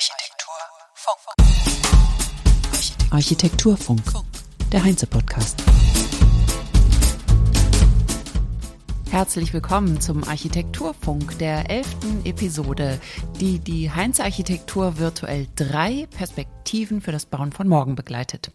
Architekturfunk. Architekturfunk, der Heinze-Podcast. Herzlich willkommen zum Architekturfunk der elften Episode, die die Heinze Architektur virtuell drei Perspektiven für das Bauen von morgen begleitet.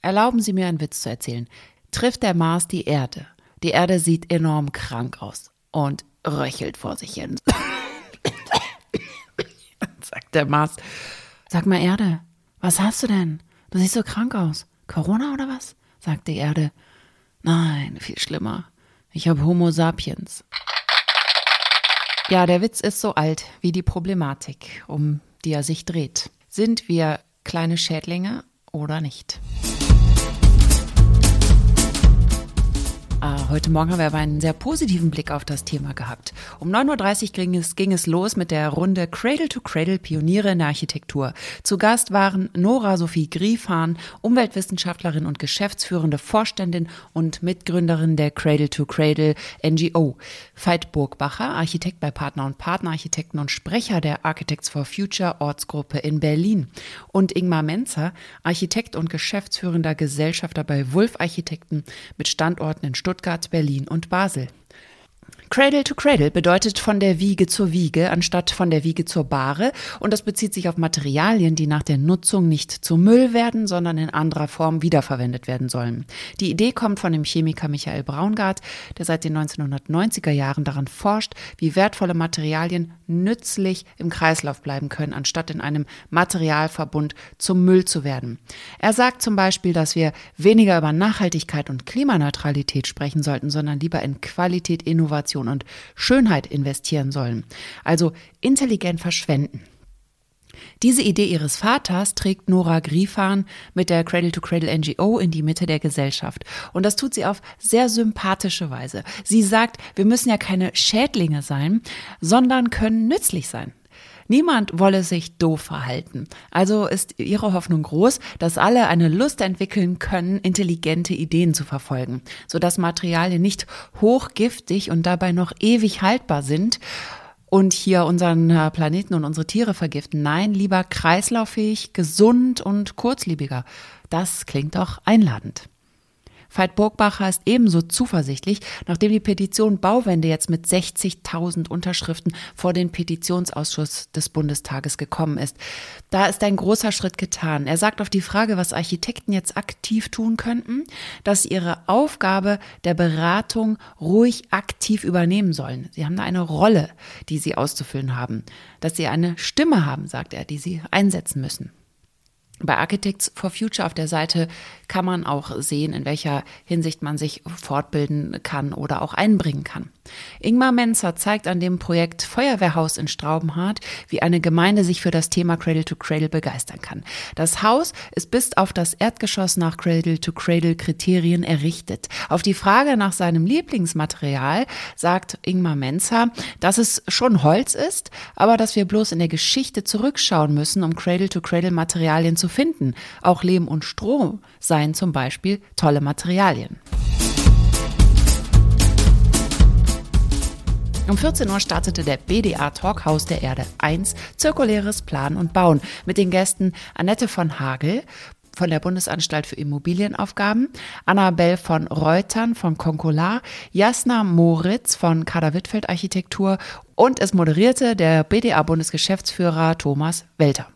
Erlauben Sie mir einen Witz zu erzählen. Trifft der Mars die Erde? Die Erde sieht enorm krank aus und röchelt vor sich hin. Der Mars. Sag mal, Erde, was hast du denn? Du siehst so krank aus. Corona oder was? sagt die Erde. Nein, viel schlimmer. Ich habe Homo sapiens. Ja, der Witz ist so alt wie die Problematik, um die er sich dreht. Sind wir kleine Schädlinge oder nicht? Heute Morgen haben wir aber einen sehr positiven Blick auf das Thema gehabt. Um 9.30 Uhr ging es, ging es los mit der Runde Cradle to Cradle Pioniere in der Architektur. Zu Gast waren Nora Sophie Griefahn, Umweltwissenschaftlerin und geschäftsführende Vorständin und Mitgründerin der Cradle to Cradle NGO. Veit Burgbacher, Architekt bei Partner und Partnerarchitekten und Sprecher der Architects for Future Ortsgruppe in Berlin. Und Ingmar Menzer, Architekt und geschäftsführender Gesellschafter bei Wulf Architekten mit Standorten in Stuttgart Stuttgart, Berlin und Basel. Cradle to Cradle bedeutet von der Wiege zur Wiege anstatt von der Wiege zur Bahre und das bezieht sich auf Materialien, die nach der Nutzung nicht zu Müll werden, sondern in anderer Form wiederverwendet werden sollen. Die Idee kommt von dem Chemiker Michael Braungart, der seit den 1990er Jahren daran forscht, wie wertvolle Materialien nützlich im Kreislauf bleiben können, anstatt in einem Materialverbund zum Müll zu werden. Er sagt zum Beispiel, dass wir weniger über Nachhaltigkeit und Klimaneutralität sprechen sollten, sondern lieber in Qualität, Innovation Innovation und Schönheit investieren sollen. Also intelligent verschwenden. Diese Idee ihres Vaters trägt Nora Griefahn mit der Cradle to Cradle NGO in die Mitte der Gesellschaft. Und das tut sie auf sehr sympathische Weise. Sie sagt, wir müssen ja keine Schädlinge sein, sondern können nützlich sein. Niemand wolle sich doof verhalten. Also ist ihre Hoffnung groß, dass alle eine Lust entwickeln können, intelligente Ideen zu verfolgen, sodass Materialien nicht hochgiftig und dabei noch ewig haltbar sind und hier unseren äh, Planeten und unsere Tiere vergiften. Nein, lieber kreislauffähig, gesund und kurzlebiger. Das klingt doch einladend. Veit Burgbacher ist ebenso zuversichtlich, nachdem die Petition Bauwende jetzt mit 60.000 Unterschriften vor den Petitionsausschuss des Bundestages gekommen ist. Da ist ein großer Schritt getan. Er sagt auf die Frage, was Architekten jetzt aktiv tun könnten, dass sie ihre Aufgabe der Beratung ruhig aktiv übernehmen sollen. Sie haben da eine Rolle, die sie auszufüllen haben. Dass sie eine Stimme haben, sagt er, die sie einsetzen müssen. Bei Architects for Future auf der Seite kann man auch sehen, in welcher Hinsicht man sich fortbilden kann oder auch einbringen kann. Ingmar Menzer zeigt an dem Projekt Feuerwehrhaus in Straubenhardt, wie eine Gemeinde sich für das Thema Cradle to Cradle begeistern kann. Das Haus ist bis auf das Erdgeschoss nach Cradle to Cradle Kriterien errichtet. Auf die Frage nach seinem Lieblingsmaterial sagt Ingmar Menzer, dass es schon Holz ist, aber dass wir bloß in der Geschichte zurückschauen müssen, um Cradle to Cradle Materialien zu finden. Auch Lehm und Stroh seien zum Beispiel tolle Materialien. Um 14 Uhr startete der BDA Talkhaus der Erde 1 Zirkuläres Planen und Bauen mit den Gästen Annette von Hagel, von der Bundesanstalt für Immobilienaufgaben, Annabel von Reutern von Konkular, Jasna Moritz von Kader-Wittfeld Architektur und es moderierte der BDA-Bundesgeschäftsführer Thomas Welter.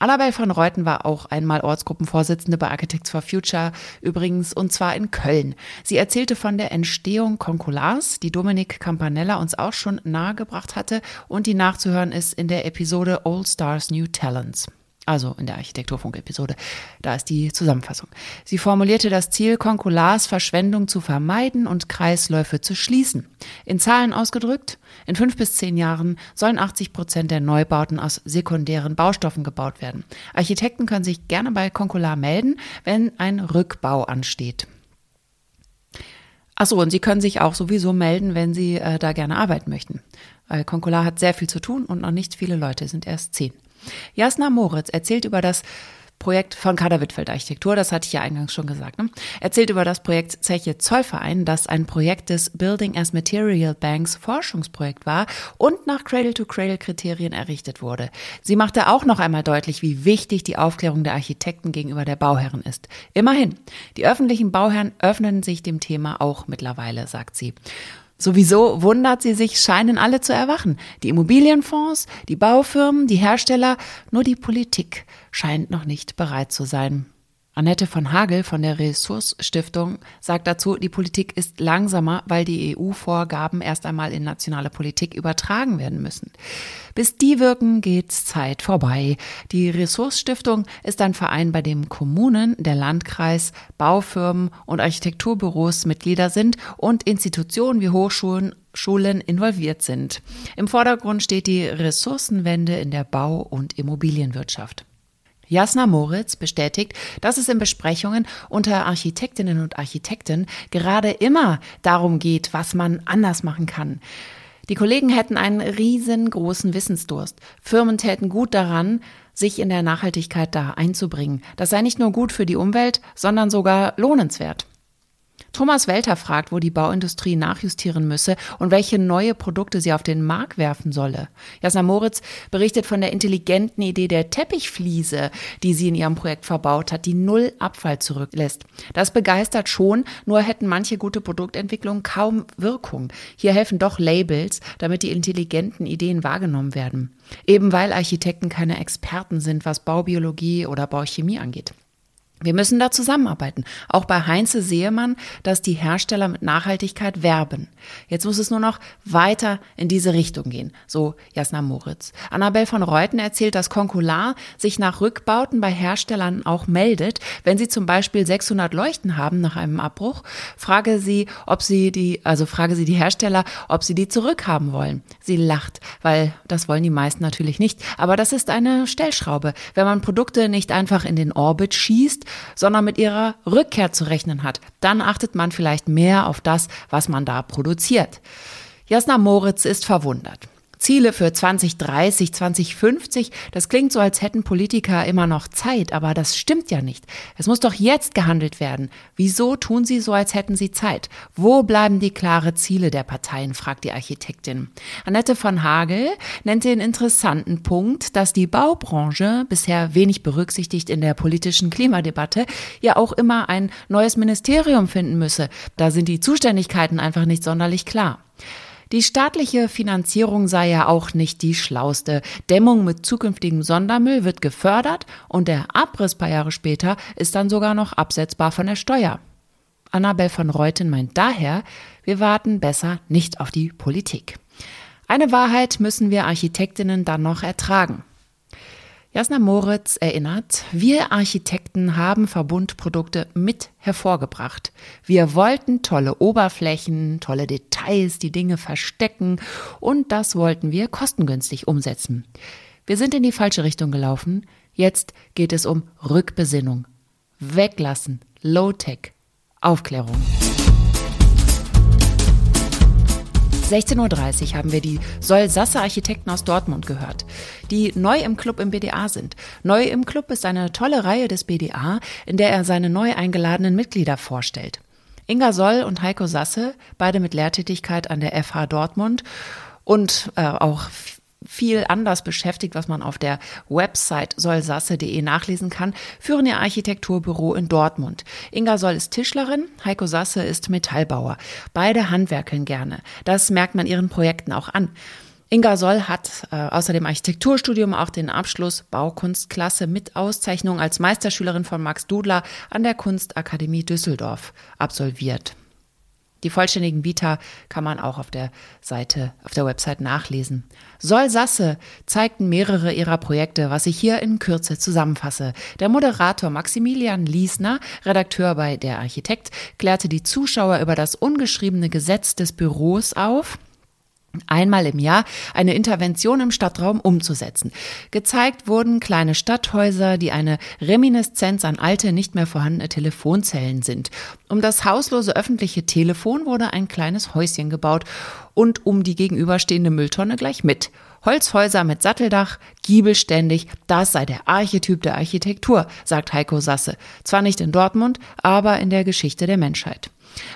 Annabel von Reuten war auch einmal Ortsgruppenvorsitzende bei Architects for Future, übrigens, und zwar in Köln. Sie erzählte von der Entstehung Concolars, die Dominik Campanella uns auch schon nahegebracht hatte und die nachzuhören ist in der Episode Old Stars New Talents also in der Architekturfunk-Episode. Da ist die Zusammenfassung. Sie formulierte das Ziel, Konkulars Verschwendung zu vermeiden und Kreisläufe zu schließen. In Zahlen ausgedrückt, in fünf bis zehn Jahren sollen 80 Prozent der Neubauten aus sekundären Baustoffen gebaut werden. Architekten können sich gerne bei Konkular melden, wenn ein Rückbau ansteht. Achso, und Sie können sich auch sowieso melden, wenn Sie äh, da gerne arbeiten möchten. Konkular hat sehr viel zu tun und noch nicht viele Leute, sind erst zehn. Jasna Moritz erzählt über das Projekt von Kader Wittfeld Architektur, das hatte ich ja eingangs schon gesagt, ne? erzählt über das Projekt Zeche Zollverein, das ein Projekt des Building as Material Banks Forschungsprojekt war und nach Cradle-to-Cradle-Kriterien errichtet wurde. Sie machte auch noch einmal deutlich, wie wichtig die Aufklärung der Architekten gegenüber der Bauherren ist. Immerhin, die öffentlichen Bauherren öffnen sich dem Thema auch mittlerweile, sagt sie. Sowieso wundert sie sich, scheinen alle zu erwachen. Die Immobilienfonds, die Baufirmen, die Hersteller, nur die Politik scheint noch nicht bereit zu sein. Annette von Hagel von der Ressource-Stiftung sagt dazu, die Politik ist langsamer, weil die EU-Vorgaben erst einmal in nationale Politik übertragen werden müssen. Bis die wirken, geht's Zeit vorbei. Die Ressource-Stiftung ist ein Verein, bei dem Kommunen, der Landkreis, Baufirmen und Architekturbüros Mitglieder sind und Institutionen wie Hochschulen Schulen involviert sind. Im Vordergrund steht die Ressourcenwende in der Bau- und Immobilienwirtschaft. Jasna Moritz bestätigt, dass es in Besprechungen unter Architektinnen und Architekten gerade immer darum geht, was man anders machen kann. Die Kollegen hätten einen riesengroßen Wissensdurst. Firmen täten gut daran, sich in der Nachhaltigkeit da einzubringen. Das sei nicht nur gut für die Umwelt, sondern sogar lohnenswert. Thomas Welter fragt, wo die Bauindustrie nachjustieren müsse und welche neue Produkte sie auf den Markt werfen solle. Jasna Moritz berichtet von der intelligenten Idee der Teppichfliese, die sie in ihrem Projekt verbaut hat, die null Abfall zurücklässt. Das begeistert schon, nur hätten manche gute Produktentwicklungen kaum Wirkung. Hier helfen doch Labels, damit die intelligenten Ideen wahrgenommen werden. Eben weil Architekten keine Experten sind, was Baubiologie oder Bauchemie angeht. Wir müssen da zusammenarbeiten. Auch bei Heinze sehe man, dass die Hersteller mit Nachhaltigkeit werben. Jetzt muss es nur noch weiter in diese Richtung gehen, so Jasna Moritz. Annabel von Reuten erzählt, dass Concular sich nach Rückbauten bei Herstellern auch meldet. Wenn sie zum Beispiel 600 Leuchten haben nach einem Abbruch, frage sie, ob sie die, also frage sie die Hersteller, ob sie die zurückhaben wollen. Sie lacht, weil das wollen die meisten natürlich nicht. Aber das ist eine Stellschraube. Wenn man Produkte nicht einfach in den Orbit schießt, sondern mit ihrer Rückkehr zu rechnen hat. Dann achtet man vielleicht mehr auf das, was man da produziert. Jasna Moritz ist verwundert. Ziele für 2030, 2050, das klingt so, als hätten Politiker immer noch Zeit, aber das stimmt ja nicht. Es muss doch jetzt gehandelt werden. Wieso tun sie so, als hätten sie Zeit? Wo bleiben die klare Ziele der Parteien, fragt die Architektin. Annette von Hagel nennt den interessanten Punkt, dass die Baubranche bisher wenig berücksichtigt in der politischen Klimadebatte ja auch immer ein neues Ministerium finden müsse. Da sind die Zuständigkeiten einfach nicht sonderlich klar. Die staatliche Finanzierung sei ja auch nicht die schlauste. Dämmung mit zukünftigem Sondermüll wird gefördert und der Abriss paar Jahre später ist dann sogar noch absetzbar von der Steuer. Annabel von Reuten meint daher, wir warten besser nicht auf die Politik. Eine Wahrheit müssen wir Architektinnen dann noch ertragen. Jasna Moritz erinnert, wir Architekten haben Verbundprodukte mit hervorgebracht. Wir wollten tolle Oberflächen, tolle Details, die Dinge verstecken und das wollten wir kostengünstig umsetzen. Wir sind in die falsche Richtung gelaufen. Jetzt geht es um Rückbesinnung. Weglassen, Low-Tech, Aufklärung. 16.30 Uhr haben wir die Soll-Sasse Architekten aus Dortmund gehört, die neu im Club im BDA sind. Neu im Club ist eine tolle Reihe des BDA, in der er seine neu eingeladenen Mitglieder vorstellt. Inga Soll und Heiko Sasse, beide mit Lehrtätigkeit an der FH Dortmund und äh, auch viel anders beschäftigt, was man auf der Website sollsasse.de nachlesen kann, führen ihr Architekturbüro in Dortmund. Inga Soll ist Tischlerin, Heiko Sasse ist Metallbauer. Beide handwerkeln gerne. Das merkt man ihren Projekten auch an. Inga Soll hat äh, außer dem Architekturstudium auch den Abschluss Baukunstklasse mit Auszeichnung als Meisterschülerin von Max Dudler an der Kunstakademie Düsseldorf absolviert. Die vollständigen Vita kann man auch auf der Seite, auf der Website nachlesen. Sol Sasse zeigten mehrere ihrer Projekte, was ich hier in Kürze zusammenfasse. Der Moderator Maximilian Liesner, Redakteur bei Der Architekt, klärte die Zuschauer über das ungeschriebene Gesetz des Büros auf einmal im Jahr eine Intervention im Stadtraum umzusetzen. Gezeigt wurden kleine Stadthäuser, die eine Reminiszenz an alte, nicht mehr vorhandene Telefonzellen sind. Um das hauslose öffentliche Telefon wurde ein kleines Häuschen gebaut und um die gegenüberstehende Mülltonne gleich mit. Holzhäuser mit Satteldach, giebelständig, das sei der Archetyp der Architektur, sagt Heiko Sasse. Zwar nicht in Dortmund, aber in der Geschichte der Menschheit.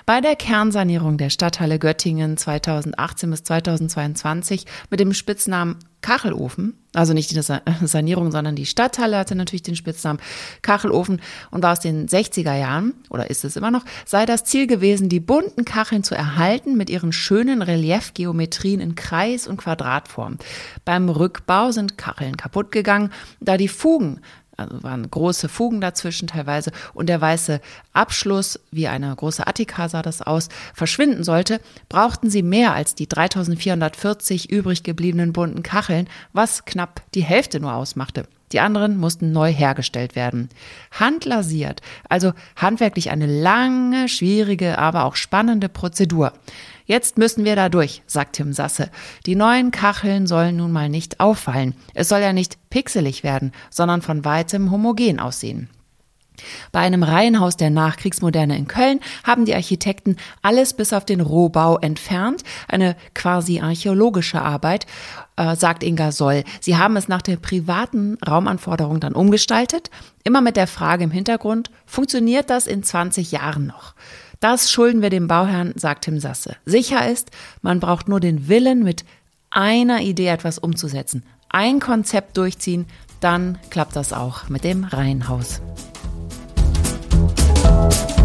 Bei der Kernsanierung der Stadthalle Göttingen 2018 bis 2022 mit dem Spitznamen Kachelofen, also nicht die Sanierung, sondern die Stadthalle hatte natürlich den Spitznamen Kachelofen und war aus den 60er Jahren, oder ist es immer noch, sei das Ziel gewesen, die bunten Kacheln zu erhalten mit ihren schönen Reliefgeometrien in Kreis- und Quadratform. Beim Rückbau sind Kacheln kaputt gegangen, da die Fugen also waren große Fugen dazwischen teilweise und der weiße Abschluss, wie eine große Attika sah das aus, verschwinden sollte, brauchten sie mehr als die 3440 übrig gebliebenen bunten Kacheln, was knapp die Hälfte nur ausmachte. Die anderen mussten neu hergestellt werden. Handlasiert, also handwerklich eine lange, schwierige, aber auch spannende Prozedur. Jetzt müssen wir da durch, sagt Tim Sasse. Die neuen Kacheln sollen nun mal nicht auffallen. Es soll ja nicht pixelig werden, sondern von weitem homogen aussehen. Bei einem Reihenhaus der Nachkriegsmoderne in Köln haben die Architekten alles bis auf den Rohbau entfernt. Eine quasi archäologische Arbeit, äh, sagt Inga Soll. Sie haben es nach der privaten Raumanforderung dann umgestaltet. Immer mit der Frage im Hintergrund, funktioniert das in 20 Jahren noch? Das schulden wir dem Bauherrn, sagt Tim Sasse. Sicher ist, man braucht nur den Willen, mit einer Idee etwas umzusetzen, ein Konzept durchziehen, dann klappt das auch mit dem Reihenhaus.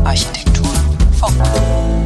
Architektur Funk.